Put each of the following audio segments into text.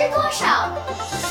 知多少？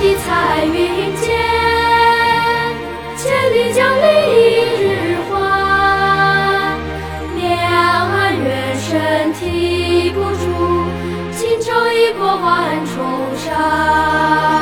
的彩云间千里江陵一日还两岸猿声啼不住轻舟已过万重山